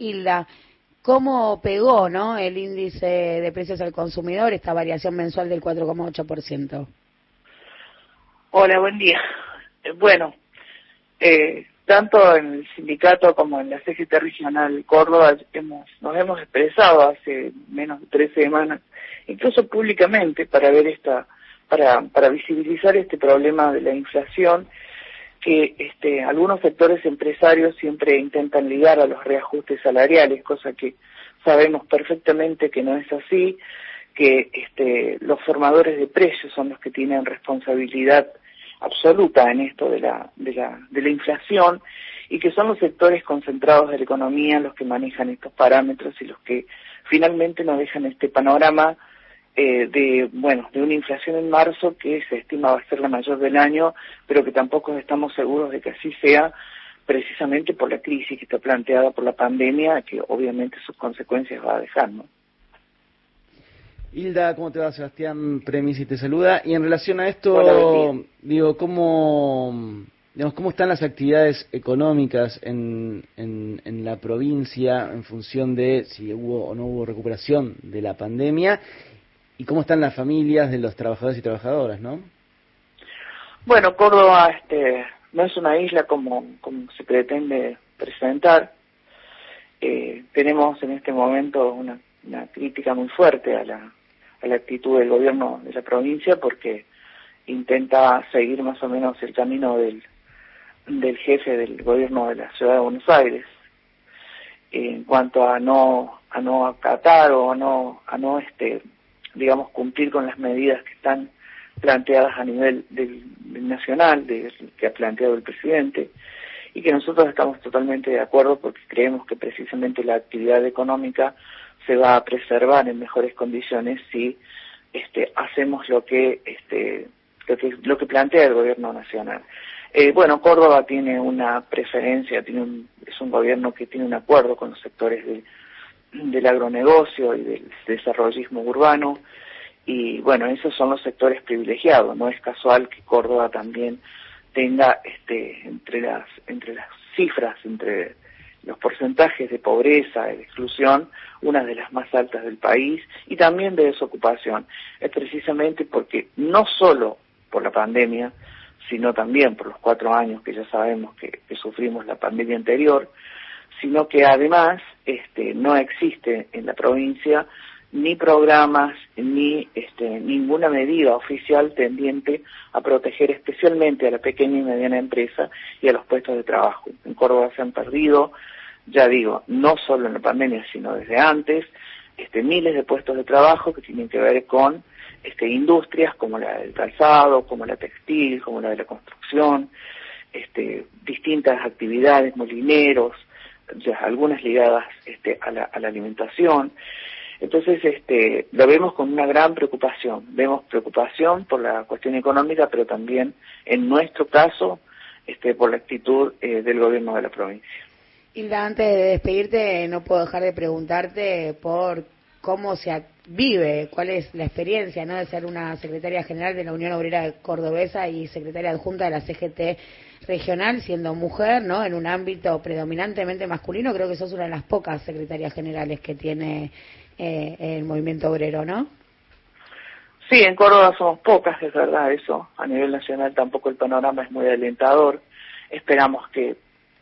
Hilda, ¿cómo pegó ¿no? el índice de precios al consumidor, esta variación mensual del 4,8%? Hola, buen día. Eh, bueno, eh, tanto en el sindicato como en la CGT Regional Córdoba hemos, nos hemos expresado hace menos de tres semanas, incluso públicamente, para ver esta, para, para visibilizar este problema de la inflación que este, algunos sectores empresarios siempre intentan ligar a los reajustes salariales, cosa que sabemos perfectamente que no es así, que este, los formadores de precios son los que tienen responsabilidad absoluta en esto de la, de la, de la inflación y que son los sectores concentrados de la economía los que manejan estos parámetros y los que finalmente nos dejan este panorama eh, de, bueno, de una inflación en marzo que se estima va a ser la mayor del año, pero que tampoco estamos seguros de que así sea precisamente por la crisis que está planteada por la pandemia, que obviamente sus consecuencias va a dejar, ¿no? Hilda, ¿cómo te va? Sebastián Premisi te saluda. Y en relación a esto, digo, ¿cómo, digamos, ¿cómo están las actividades económicas en, en, en, la provincia en función de si hubo o no hubo recuperación de la pandemia? ¿Y cómo están las familias de los trabajadores y trabajadoras, no? Bueno, Córdoba este, no es una isla como, como se pretende presentar. Eh, tenemos en este momento una, una crítica muy fuerte a la, a la actitud del gobierno de la provincia porque intenta seguir más o menos el camino del, del jefe del gobierno de la ciudad de Buenos Aires en cuanto a no a no acatar o a no a no este digamos, cumplir con las medidas que están planteadas a nivel del, nacional, de, que ha planteado el presidente, y que nosotros estamos totalmente de acuerdo porque creemos que precisamente la actividad económica se va a preservar en mejores condiciones si este, hacemos lo que, este, lo que, lo que plantea el gobierno nacional. Eh, bueno, Córdoba tiene una preferencia, tiene un, es un gobierno que tiene un acuerdo con los sectores de, del agronegocio y del desarrollismo urbano. Y bueno, esos son los sectores privilegiados. No es casual que Córdoba también tenga este, entre las entre las cifras, entre los porcentajes de pobreza, de exclusión, una de las más altas del país y también de desocupación. Es precisamente porque no solo por la pandemia, sino también por los cuatro años que ya sabemos que sufrimos la pandemia anterior, sino que además este, no existe en la provincia ni programas ni este, ninguna medida oficial tendiente a proteger especialmente a la pequeña y mediana empresa y a los puestos de trabajo. En Córdoba se han perdido, ya digo, no solo en la pandemia, sino desde antes, este, miles de puestos de trabajo que tienen que ver con este, industrias como la del calzado, como la textil, como la de la construcción, este, distintas actividades, molineros, algunas ligadas este, a, la, a la alimentación. Entonces, este, lo vemos con una gran preocupación. Vemos preocupación por la cuestión económica, pero también, en nuestro caso, este, por la actitud eh, del gobierno de la provincia. Hilda, antes de despedirte, no puedo dejar de preguntarte por cómo se vive, cuál es la experiencia ¿no? de ser una secretaria general de la Unión Obrera Cordobesa y secretaria adjunta de la CGT regional, siendo mujer, ¿no? En un ámbito predominantemente masculino, creo que sos una de las pocas secretarias generales que tiene eh, el movimiento obrero, ¿no? Sí, en Córdoba somos pocas, es verdad eso. A nivel nacional tampoco el panorama es muy alentador. Esperamos que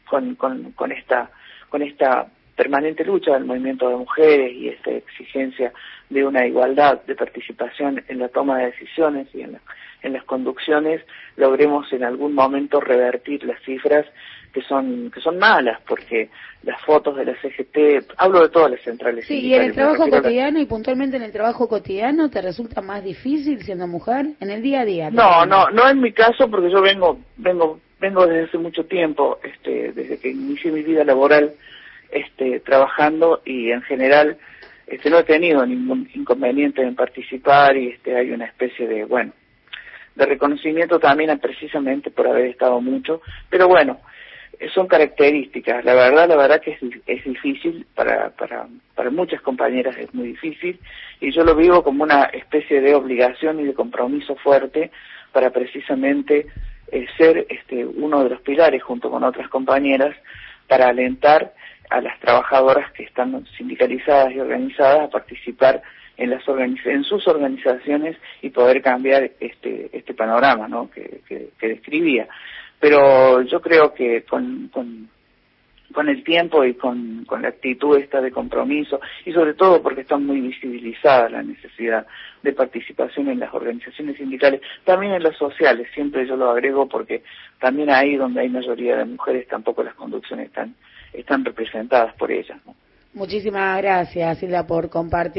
con, con, con esta con esta permanente lucha del movimiento de mujeres y esta exigencia de una igualdad de participación en la toma de decisiones y en, en las conducciones, logremos en algún momento revertir las cifras que son que son malas, porque las fotos de la CGT, hablo de todas las centrales. Sí, y en el trabajo cotidiano y puntualmente en el trabajo cotidiano, ¿te resulta más difícil siendo mujer en el día a día? No, no, no en mi caso, porque yo vengo vengo vengo desde hace mucho tiempo, este, desde que inicié mi vida laboral este, trabajando y en general este, no he tenido ningún inconveniente en participar y este, hay una especie de, bueno, de reconocimiento también precisamente por haber estado mucho, pero bueno, son características. La verdad, la verdad que es, es difícil para, para, para muchas compañeras es muy difícil y yo lo vivo como una especie de obligación y de compromiso fuerte para precisamente eh, ser este, uno de los pilares junto con otras compañeras para alentar a las trabajadoras que están sindicalizadas y organizadas a participar en las en sus organizaciones y poder cambiar este este panorama ¿no? que, que, describía pero yo creo que con, con con el tiempo y con, con la actitud esta de compromiso y sobre todo porque está muy visibilizada la necesidad de participación en las organizaciones sindicales, también en las sociales, siempre yo lo agrego porque también ahí donde hay mayoría de mujeres tampoco las conducciones están, están representadas por ellas. Muchísimas gracias, Silvia, por compartir.